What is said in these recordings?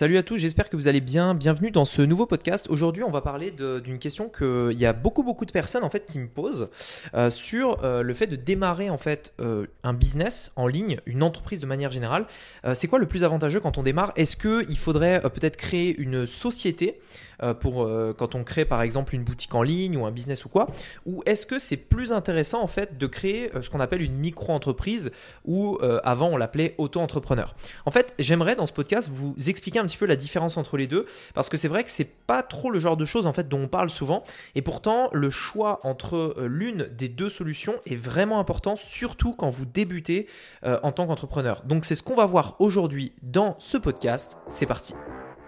Salut à tous, j'espère que vous allez bien. Bienvenue dans ce nouveau podcast. Aujourd'hui, on va parler d'une question qu'il y a beaucoup beaucoup de personnes en fait qui me posent euh, sur euh, le fait de démarrer en fait euh, un business en ligne, une entreprise de manière générale. c'est quoi le plus avantageux quand on démarre? Est-ce qu'il faudrait peut-être créer une société pour quand on crée par exemple une boutique en ligne ou un business ou quoi Ou est-ce que c'est plus intéressant en fait de créer ce qu'on appelle une micro-entreprise ou avant on l'appelait auto-entrepreneur En fait, j'aimerais dans ce podcast vous expliquer un petit peu la différence entre les deux parce que c'est vrai que c'est pas trop le genre de choses en fait dont on parle souvent et pourtant le choix entre euh, l'une des deux solutions est vraiment important surtout quand vous débutez euh, en tant qu'entrepreneur. Donc c'est ce qu'on va voir aujourd'hui dans ce podcast. C'est parti.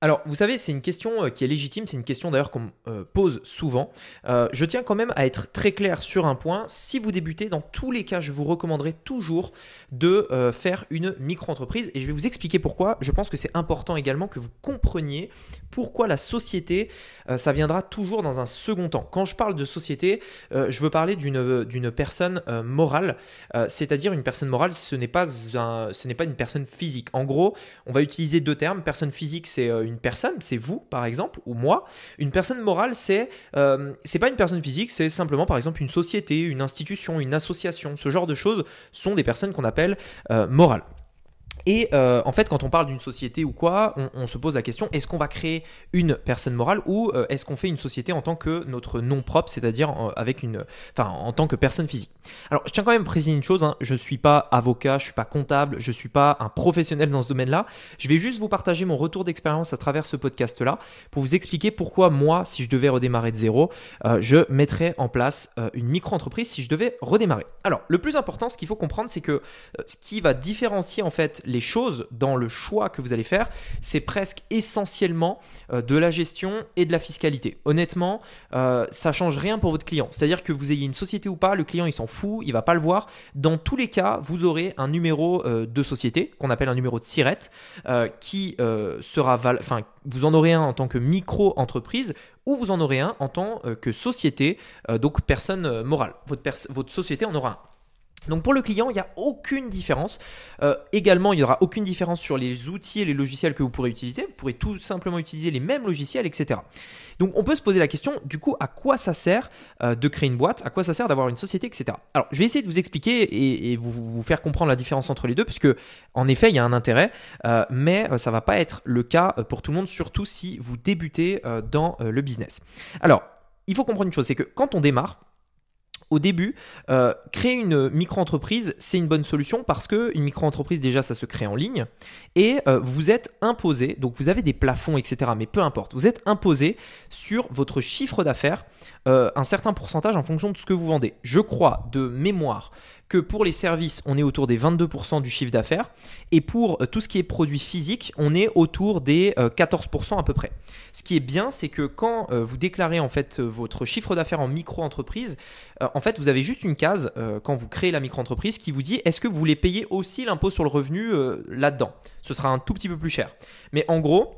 Alors, vous savez, c'est une question euh, qui est légitime, c'est une question d'ailleurs qu'on euh, pose souvent. Euh, je tiens quand même à être très clair sur un point. Si vous débutez, dans tous les cas, je vous recommanderai toujours de faire une micro-entreprise et je vais vous expliquer pourquoi. Je pense que c'est important également que vous compreniez pourquoi la société, ça viendra toujours dans un second temps. Quand je parle de société, je veux parler d'une personne morale, c'est-à-dire une personne morale, ce n'est pas, ce n'est pas une personne physique. En gros, on va utiliser deux termes. Personne physique, c'est une personne, c'est vous par exemple, ou moi. Une personne morale, c'est euh, c'est pas une personne physique, c'est simplement par exemple une société, une institution, une association. Ce genre de choses sont des personnes qu'on appelle euh, morales. Et euh, en fait, quand on parle d'une société ou quoi, on, se pose la question est-ce qu'on va créer une personne morale ou euh, est-ce qu'on fait une société en tant que notre nom propre, c'est-à-dire avec une, enfin, en tant que personne physique? Alors, je tiens quand même à préciser une chose hein, je ne suis pas avocat, je ne suis pas comptable, je ne suis pas un professionnel dans ce domaine-là. Je vais juste vous partager mon retour d'expérience à travers ce podcast-là pour vous expliquer pourquoi moi, si je devais redémarrer de zéro, euh, je mettrais en place une micro-entreprise si je devais redémarrer. Alors, le plus important, ce qu'il faut comprendre, c'est que ce qui va différencier en fait les choses dans le choix que vous allez faire, c'est presque essentiellement euh, de la gestion et de la fiscalité. Honnêtement, euh, ça change rien pour votre client. C'est-à-dire que vous ayez une société ou pas, le client il s'en fout, il va pas le voir. Dans tous les cas, vous aurez un numéro euh, de société qu'on appelle un numéro de SIRET qui sera, enfin, vous en aurez un en tant que micro-entreprise ou vous en aurez un en tant que société, donc personne morale. Votre, votre société en aura un. Donc pour le client, il n'y a aucune différence. Euh, également, il n'y aura aucune différence sur les outils et les logiciels que vous pourrez utiliser. Vous pourrez tout simplement utiliser les mêmes logiciels, etc. Donc on peut se poser la question, du coup, à quoi ça sert euh, de créer une boîte? À quoi ça sert d'avoir une société, etc. Alors je vais essayer de vous expliquer et, vous, faire comprendre la différence entre les deux, puisque en effet, il y a un intérêt, euh, mais ça ne va pas être le cas pour tout le monde, surtout si vous débutez dans le business. Alors, il faut comprendre une chose, c'est que quand on démarre, au début, euh, créer une micro-entreprise, c'est une bonne solution parce que une micro-entreprise, déjà, ça se crée en ligne et euh, vous êtes imposé, donc vous avez des plafonds, etc. Mais peu importe, vous êtes imposé sur votre chiffre d'affaires euh, un certain pourcentage en fonction de ce que vous vendez. Je crois de mémoire que pour les services, on est autour des 22% du chiffre d'affaires et pour tout ce qui est produit physique, on est autour des 14% à peu près. Ce qui est bien, c'est que quand vous déclarez en fait votre chiffre d'affaires en micro-entreprise, en fait, vous avez juste une case euh, quand vous créez la micro-entreprise qui vous dit est-ce que vous voulez payer aussi l'impôt sur le revenu euh, là-dedans? Ce sera un tout petit peu plus cher. Mais en gros,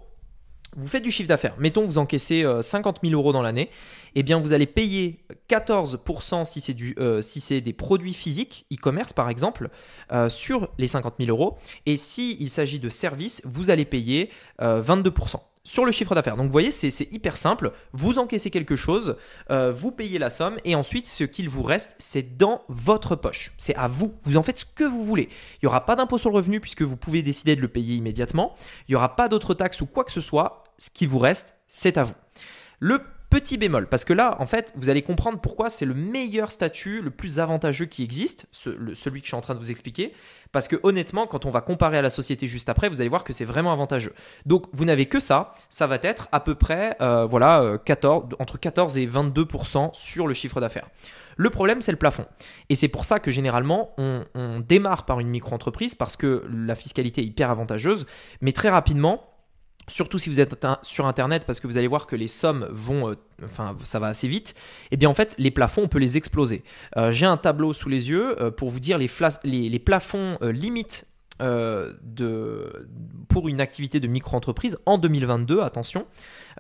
vous faites du chiffre d'affaires. Mettons, vous encaissez 50 euh, 000 euros dans l'année. Eh bien, vous allez payer 14% si c'est, du, si c'est des produits physiques, e-commerce par exemple, sur les 50 000 euros. Et s'il s'agit de services, vous allez payer 22% sur le chiffre d'affaires. Donc vous voyez, c'est hyper simple. Vous encaissez quelque chose, euh, vous payez la somme et ensuite ce qu'il vous reste, c'est dans votre poche. C'est à vous. Vous en faites ce que vous voulez. Il n'y aura pas d'impôt sur le revenu puisque vous pouvez décider de le payer immédiatement. Il n'y aura pas d'autres taxes ou quoi que ce soit. Ce qui vous reste, c'est à vous. Le Petit bémol, parce que là, en fait, vous allez comprendre pourquoi c'est le meilleur statut, le plus avantageux qui existe, celui que je suis en train de vous expliquer, parce que honnêtement, quand on va comparer à la société juste après, vous allez voir que c'est vraiment avantageux. Donc, vous n'avez que ça, ça va être à peu près, euh, voilà, 14, euh, entre 14 et 22% sur le chiffre d'affaires. Le problème, c'est le plafond. Et c'est pour ça que généralement, on, on démarre par une micro-entreprise, parce que la fiscalité est hyper avantageuse, mais très rapidement, surtout si vous êtes sur internet parce que vous allez voir que les sommes vont euh, enfin ça va assez vite et eh bien en fait les plafonds on peut les exploser euh, j'ai un tableau sous les yeux euh, pour vous dire les, plafonds limites pour une activité de micro-entreprise en 2022, attention.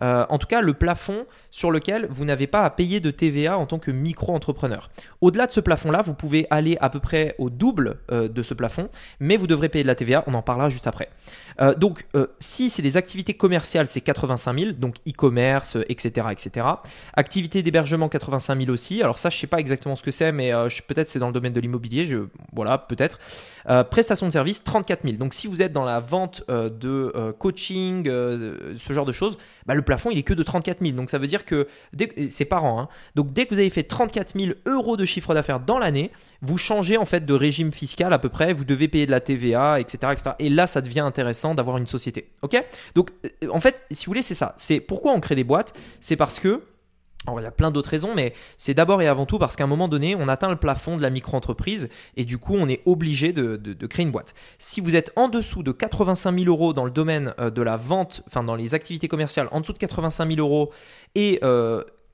En tout cas le plafond sur lequel vous n'avez pas à payer de TVA en tant que micro-entrepreneur. Au-delà de ce plafond-là, vous pouvez aller à peu près au double de ce plafond, mais vous devrez payer de la TVA, on en parlera juste après. donc si c'est des activités commerciales, c'est 85 000, donc e-commerce, etc., etc. Activité d'hébergement 85 000 aussi. Alors ça, je sais pas exactement ce que c'est, mais peut-être c'est dans le domaine de l'immobilier. Voilà, peut-être. prestation de service 34 000. Donc si vous êtes dans la vente de coaching, ce genre de choses, bah, plafond il est que de 34 000. Donc ça veut dire que c'est par an. Hein. Donc dès que vous avez fait 34 000 euros de chiffre d'affaires dans l'année, vous changez en fait de régime fiscal à peu près. Vous devez payer de la TVA, etc., etc. Et là, ça devient intéressant d'avoir une société. Ok? Donc euh, en fait, si vous voulez, c'est ça. C'est pourquoi on crée des boîtes? C'est parce que il y a plein d'autres raisons, mais c'est d'abord et avant tout parce qu'à un moment donné, on atteint le plafond de la micro-entreprise et du coup, on est obligé de, créer une boîte. Si vous êtes en dessous de 85 000 euros dans le domaine euh, de la vente, enfin dans les activités commerciales, en dessous de 85 000 euros et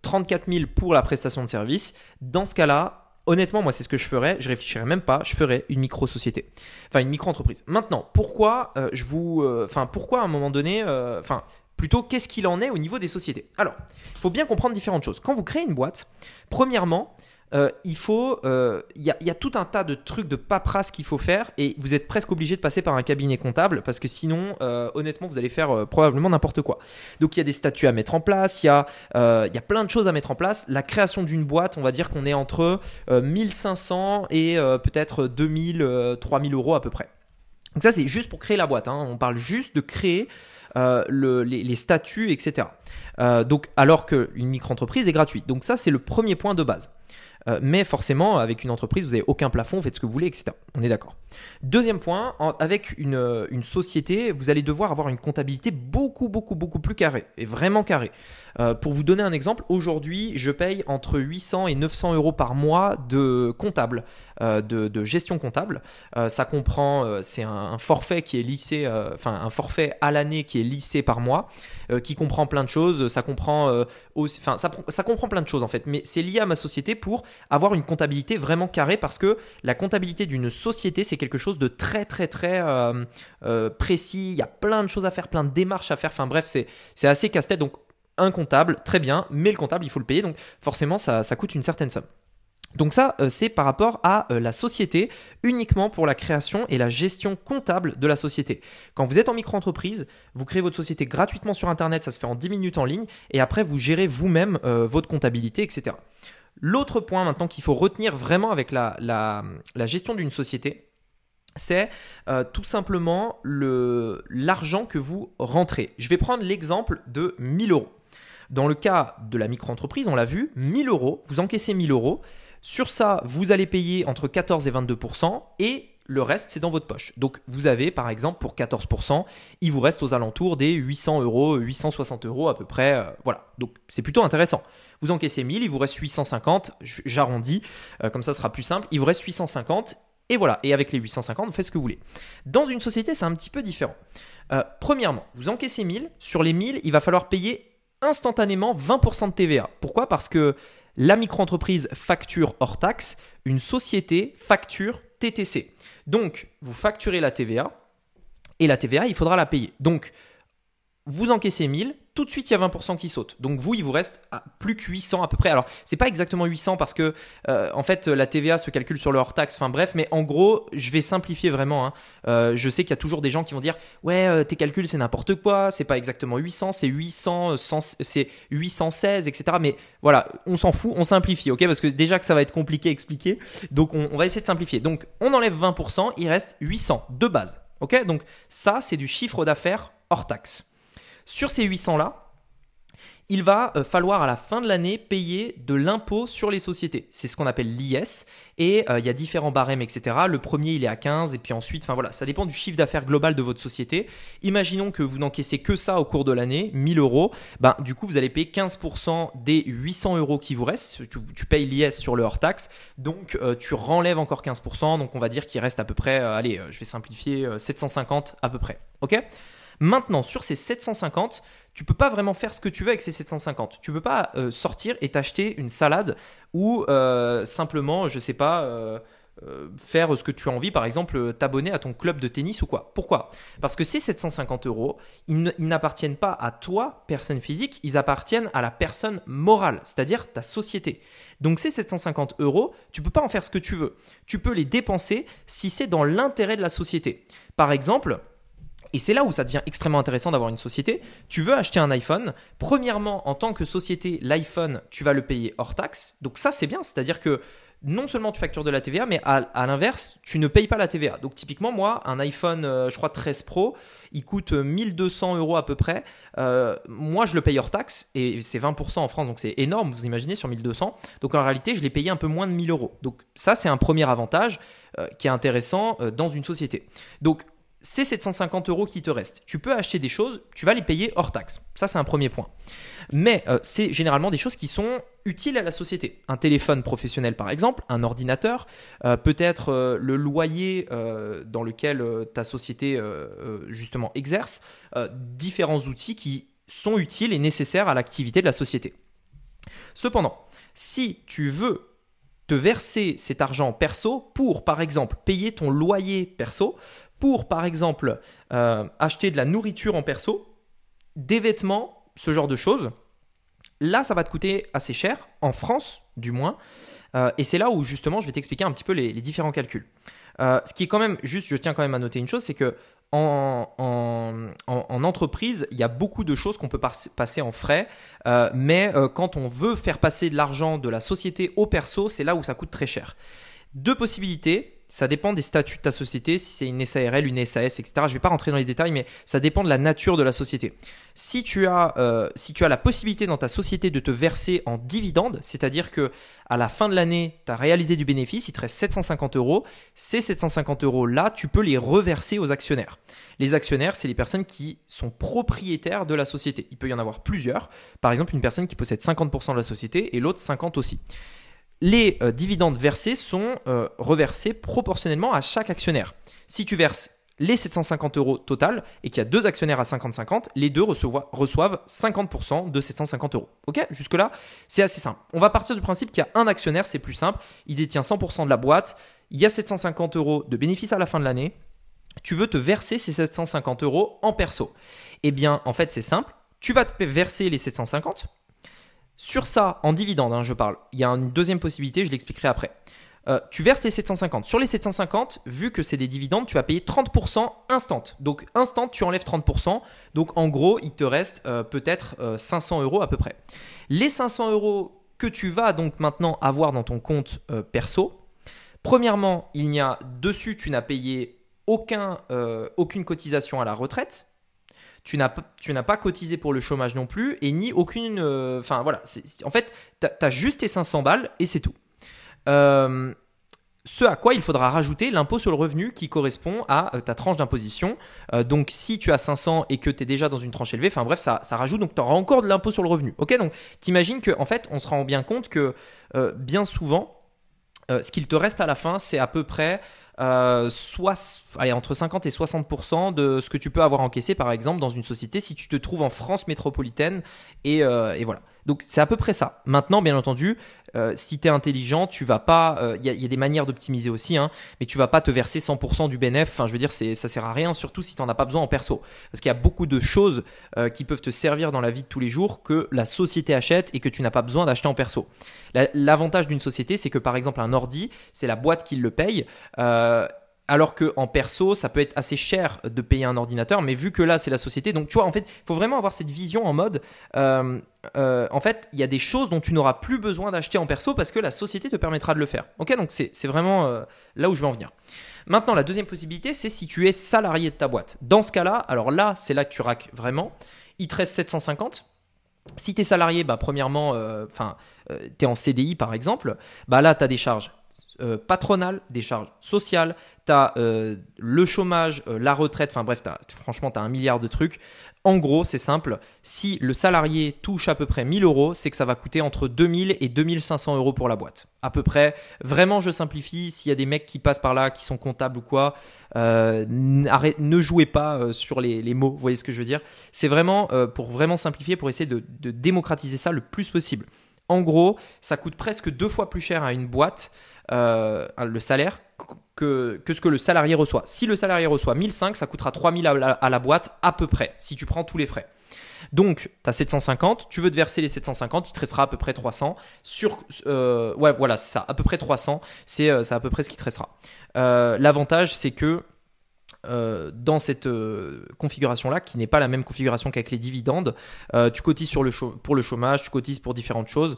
34 euh, 000 pour la prestation de service, dans ce cas-là, honnêtement, moi, c'est ce que je ferais. Je réfléchirais même pas. Je ferais une micro-société, enfin une micro-entreprise. Maintenant, pourquoi euh, je vous, enfin pourquoi à un moment donné, enfin Plutôt, qu'est-ce qu'il en est au niveau des sociétés Alors, il faut bien comprendre différentes choses. Quand vous créez une boîte, premièrement, euh, euh, il y, a tout un tas de trucs de paperasse qu'il faut faire et vous êtes presque obligé de passer par un cabinet comptable parce que sinon, euh, honnêtement, vous allez faire probablement n'importe quoi. Donc il y a des statuts à mettre en place, il y y a plein de choses à mettre en place. La création d'une boîte, on va dire qu'on est entre 1500 et peut-être 2000, 3000 euros à peu près. Donc ça, c'est juste pour créer la boîte. Hein. On parle juste de créer euh, les, statuts, etc. Euh, donc, alors qu'une micro-entreprise est gratuite. Donc ça, c'est le premier point de base. Euh, mais forcément, avec une entreprise, vous n'avez aucun plafond, vous faites ce que vous voulez, etc. On est d'accord. Deuxième point, avec une, société, vous allez devoir avoir une comptabilité beaucoup, beaucoup, beaucoup plus carrée, et vraiment carrée. Pour vous donner un exemple, aujourd'hui, je paye entre 800 et 900 euros par mois de comptable, euh, de, gestion comptable. Euh, ça comprend, c'est un, forfait qui est lissé, enfin un forfait à l'année qui est lissé par mois, qui comprend plein de choses. Ça comprend aussi, enfin ça, ça comprend plein de choses en fait, mais c'est lié à ma société pour avoir une comptabilité vraiment carrée parce que la comptabilité d'une société c'est quelque chose de très très très précis. Il y a plein de choses à faire, plein de démarches à faire. Enfin bref, c'est assez casse-tête. Donc un comptable, très bien, mais le comptable, il faut le payer, donc forcément, ça, coûte une certaine somme. Donc ça, euh, c'est par rapport à euh, la société, uniquement pour la création et la gestion comptable de la société. Quand vous êtes en micro-entreprise, vous créez votre société gratuitement sur Internet, ça se fait en 10 minutes en ligne, et après, vous gérez vous-même euh, votre comptabilité, etc. L'autre point maintenant qu'il faut retenir vraiment avec la, la gestion d'une société, c'est tout simplement l'argent que vous rentrez. Je vais prendre l'exemple de 1000 euros. Dans le cas de la micro-entreprise, on l'a vu, 1000 euros, vous encaissez 1000 euros. Sur ça, vous allez payer entre 14 et 22% et le reste, c'est dans votre poche. Donc, vous avez, par exemple, pour 14%, il vous reste aux alentours des 800 euros, 860 euros à peu près. Euh, voilà. Donc, c'est plutôt intéressant. Vous encaissez 1000, il vous reste 850. J'arrondis, euh, comme ça, sera plus simple. Il vous reste 850. Et voilà. Et avec les 850, vous faites ce que vous voulez. Dans une société, c'est un petit peu différent. Euh, premièrement, vous encaissez 1000. Sur les 1000, il va falloir payer instantanément 20% de TVA. Pourquoi? Parce que la micro-entreprise facture hors taxe, une société facture TTC. Donc, vous facturez la TVA et la TVA, il faudra la payer. Donc, vous encaissez 1000, tout de suite il y a 20% qui saute. Donc vous, il vous reste plus que 800 à peu près. Alors c'est pas exactement 800 parce que euh, en fait la TVA se calcule sur le hors taxe. Enfin bref, mais en gros, je vais simplifier vraiment. Hein. Euh, je sais qu'il y a toujours des gens qui vont dire ouais euh, tes calculs c'est n'importe quoi, c'est pas exactement 800, c'est 800, c'est 816, etc. Mais voilà, on s'en fout, on simplifie, ok? Parce que déjà que ça va être compliqué à expliquer, donc on, on va essayer de simplifier. Donc on enlève 20%, il reste 800 de base, ok? Donc ça c'est du chiffre d'affaires hors taxe. Sur ces 800-là, il va euh, falloir à la fin de l'année payer de l'impôt sur les sociétés. C'est ce qu'on appelle l'IS. Et euh, il y a différents barèmes, etc. Le premier, il est à 15. Et puis ensuite, voilà, ça dépend du chiffre d'affaires global de votre société. Imaginons que vous n'encaissez que ça au cours de l'année, 1000 euros. Ben, du coup, vous allez payer 15% des 800 euros qui vous restent. Tu, payes l'IS sur le hors-taxe. Donc, euh, tu renlèves encore 15%. Donc, on va dire qu'il reste à peu près, allez, je vais simplifier, 750 à peu près. OK? Maintenant, sur ces 750, tu peux pas vraiment faire ce que tu veux avec ces 750. Tu peux pas euh, sortir et t'acheter une salade ou euh, simplement, je sais pas, euh, faire ce que tu as envie, par exemple t'abonner à ton club de tennis ou quoi. Pourquoi? Parce que ces 750 euros, ils n'appartiennent pas à toi, personne physique, ils appartiennent à la personne morale, c'est-à-dire ta société. Donc ces 750 euros, tu peux pas en faire ce que tu veux. Tu peux les dépenser si c'est dans l'intérêt de la société. Par exemple, et c'est là où ça devient extrêmement intéressant d'avoir une société. Tu veux acheter un iPhone. Premièrement, en tant que société, l'iPhone, tu vas le payer hors taxe. Donc ça, c'est bien. C'est-à-dire que non seulement tu factures de la TVA, mais à, l'inverse, tu ne payes pas la TVA. Donc typiquement, moi, un iPhone, euh, je crois 13 Pro, il coûte 1200 euros à peu près. Euh, moi, je le paye hors taxe et c'est 20% en France, donc c'est énorme, vous imaginez, sur 1200. Donc en réalité, je l'ai payé un peu moins de 1000 euros. Donc ça, c'est un premier avantage euh, qui est intéressant dans une société. Donc c'est 750 euros qui te restent. Tu peux acheter des choses, tu vas les payer hors taxe. Ça, c'est un premier point. Mais euh, c'est généralement des choses qui sont utiles à la société. Un téléphone professionnel, par exemple, un ordinateur, euh, peut-être euh, le loyer dans lequel ta société, justement, exerce, différents outils qui sont utiles et nécessaires à l'activité de la société. Cependant, si tu veux te verser cet argent perso pour, par exemple, payer ton loyer perso, pour, par exemple, euh, acheter de la nourriture en perso, des vêtements, ce genre de choses, là, ça va te coûter assez cher, en France du moins. Euh, et c'est là où justement je vais t'expliquer un petit peu les, différents calculs. Euh, ce qui est quand même juste, je tiens quand même à noter une chose, c'est que en, entreprise, il y a beaucoup de choses qu'on peut passer en frais, mais quand on veut faire passer de l'argent de la société au perso, c'est là où ça coûte très cher. Deux possibilités ça dépend des statuts de ta société, si c'est une SARL, une SAS, etc. Je ne vais pas rentrer dans les détails, mais ça dépend de la nature de la société. Si tu as, euh, si tu as la possibilité dans ta société de te verser en dividende, c'est-à-dire que à la fin de l'année, tu as réalisé du bénéfice, il te reste 750 euros, ces 750 euros-là, tu peux les reverser aux actionnaires. Les actionnaires, c'est les personnes qui sont propriétaires de la société. Il peut y en avoir plusieurs. Par exemple, une personne qui possède 50% de la société et l'autre 50% aussi les euh, dividendes versés sont euh, reversés proportionnellement à chaque actionnaire. Si tu verses les 750 euros total et qu'il y a deux actionnaires à 50-50, les deux reçoivent, 50% de 750 euros. Ok? Jusque-là, c'est assez simple. On va partir du principe qu'il y a un actionnaire, c'est plus simple. Il détient 100% de la boîte. Il y a 750 euros de bénéfice à la fin de l'année. Tu veux te verser ces 750 euros en perso. Eh bien, en fait, c'est simple. Tu vas te verser les 750 sur ça, en dividende, hein, je parle, il y a une deuxième possibilité, je l'expliquerai après. Euh, tu verses les 750. Sur les 750, vu que c'est des dividendes, tu vas payer 30% instant. Donc instant, tu enlèves 30%. Donc en gros, il te reste euh, peut-être 500 euh, euros à peu près. Les 500 euros que tu vas donc maintenant avoir dans ton compte perso, premièrement, il n'y a dessus, tu n'as payé aucun, aucune cotisation à la retraite tu n'as pas cotisé pour le chômage non plus et ni aucune. Euh, enfin voilà, en fait, tu as, juste tes 500 balles et c'est tout. Euh, ce à quoi il faudra rajouter l'impôt sur le revenu qui correspond à euh, ta tranche d'imposition. donc si tu as 500 et que tu es déjà dans une tranche élevée, enfin bref, ça, ça rajoute, donc tu auras encore de l'impôt sur le revenu. Ok, donc t'imagines qu'en en fait, on se rend bien compte que bien souvent, ce qu'il te reste à la fin, c'est à peu près euh, soit, allez, entre 50 et 60% de ce que tu peux avoir encaissé, par exemple, dans une société si tu te trouves en France métropolitaine. Et, euh, et voilà. Donc c'est à peu près ça. Maintenant, bien entendu, euh, si tu es intelligent, tu vas pas. Il y, y, a des manières d'optimiser aussi, hein, mais tu vas pas te verser 100% du bénéfice. Enfin, je veux dire, c'est, ça sert à rien, surtout si tu n'en as pas besoin en perso. Parce qu'il y a beaucoup de choses qui peuvent te servir dans la vie de tous les jours que la société achète et que tu n'as pas besoin d'acheter en perso. l'avantage d'une société, c'est que par exemple, un ordi, c'est la boîte qui le paye. Euh, alors que en perso, ça peut être assez cher de payer un ordinateur, mais vu que là c'est la société, donc tu vois, en fait, il faut vraiment avoir cette vision en mode, euh, euh, en fait, il y a des choses dont tu n'auras plus besoin d'acheter en perso parce que la société te permettra de le faire. Ok, donc c'est vraiment là où je veux en venir. Maintenant, la deuxième possibilité, c'est si tu es salarié de ta boîte. Dans ce cas-là, alors là, c'est là que tu raques vraiment. Il te reste 750. Si tu es salarié, bah, premièrement, enfin, tu es en CDI par exemple, bah là, tu as des charges euh, patronales, des charges sociales, tu as euh, le chômage, euh, la retraite, enfin bref, franchement, tu as un milliard de trucs. En gros, c'est simple, si le salarié touche à peu près 1000 euros, c'est que ça va coûter entre 2000 et 2500 euros pour la boîte. À peu près. Vraiment, je simplifie. S'il y a des mecs qui passent par là, qui sont comptables ou quoi, arrête, ne jouez pas sur les, mots. Vous voyez ce que je veux dire? C'est vraiment pour vraiment simplifier, pour essayer de démocratiser ça le plus possible. En gros, ça coûte presque deux fois plus cher à une boîte euh, le salaire que, que, ce que le salarié reçoit. Si le salarié reçoit 1005, ça coûtera 3000 à la, boîte à peu près, si tu prends tous les frais. Donc, tu as 750, tu veux te verser les 750, il te restera à peu près 300. Sur, euh, ouais, voilà, c'est ça, à peu près 300, c'est à peu près ce qui te restera. L'avantage, c'est que euh, dans cette euh, configuration-là, qui n'est pas la même configuration qu'avec les dividendes. Euh, tu cotises pour le chômage, tu cotises pour différentes choses,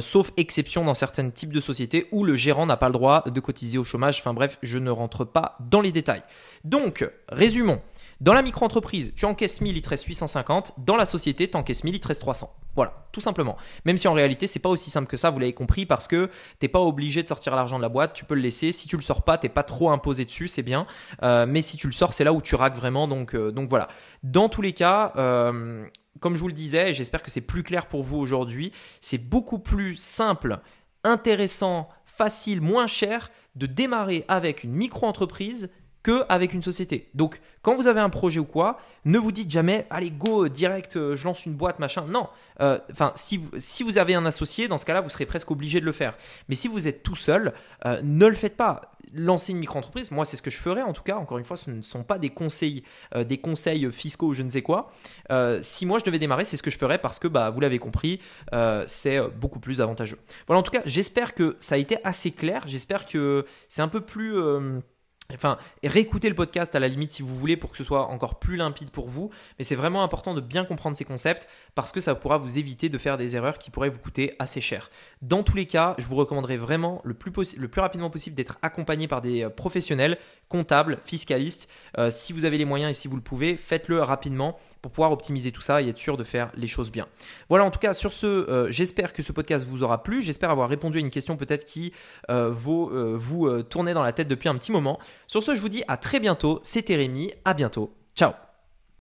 sauf exception dans certains types de sociétés où le gérant n'a pas le droit de cotiser au chômage. Enfin bref, je ne rentre pas dans les détails. Donc, résumons. Dans la micro-entreprise, tu encaisses 1000, il te reste 850. Dans la société, tu encaisses 1000, il te reste 300. Voilà, tout simplement. Même si en réalité, c'est pas aussi simple que ça, vous l'avez compris, parce que t'es pas obligé de sortir l'argent de la boîte, tu peux le laisser. Si tu le sors pas, t'es pas trop imposé dessus, c'est bien. Euh, mais si tu le sors, c'est là où tu raques vraiment. Donc, euh, voilà. Dans tous les cas, euh, comme je vous le disais, j'espère que c'est plus clair pour vous aujourd'hui. C'est beaucoup plus simple, intéressant, facile, moins cher de démarrer avec une micro-entreprise avec une société. Donc, quand vous avez un projet ou quoi, ne vous dites jamais, allez, go, direct, euh, je lance une boîte, machin. Non. Euh, enfin, si, vous, si vous avez un associé, dans ce cas-là, vous serez presque obligé de le faire. Mais si vous êtes tout seul, euh, ne le faites pas. Lancer une micro-entreprise, moi, c'est ce que je ferais en tout cas. Encore une fois, ce ne sont pas des conseils, des conseils fiscaux ou je ne sais quoi. si moi je devais démarrer, c'est ce que je ferais parce que, bah, vous l'avez compris, c'est beaucoup plus avantageux. Voilà, en tout cas, j'espère que ça a été assez clair. J'espère que c'est un peu plus Enfin, réécoutez le podcast à la limite si vous voulez pour que ce soit encore plus limpide pour vous. Mais c'est vraiment important de bien comprendre ces concepts parce que ça pourra vous éviter de faire des erreurs qui pourraient vous coûter assez cher. Dans tous les cas, je vous recommanderais vraiment le plus, rapidement possible d'être accompagné par des euh, professionnels, comptables, fiscalistes. Euh, si vous avez les moyens et si vous le pouvez, faites-le rapidement pour pouvoir optimiser tout ça et être sûr de faire les choses bien. Voilà, en tout cas, sur ce, euh, j'espère que ce podcast vous aura plu. J'espère avoir répondu à une question peut-être qui vous tourner dans la tête depuis un petit moment. Sur ce, je vous dis à très bientôt. C'était Rémi. À bientôt. Ciao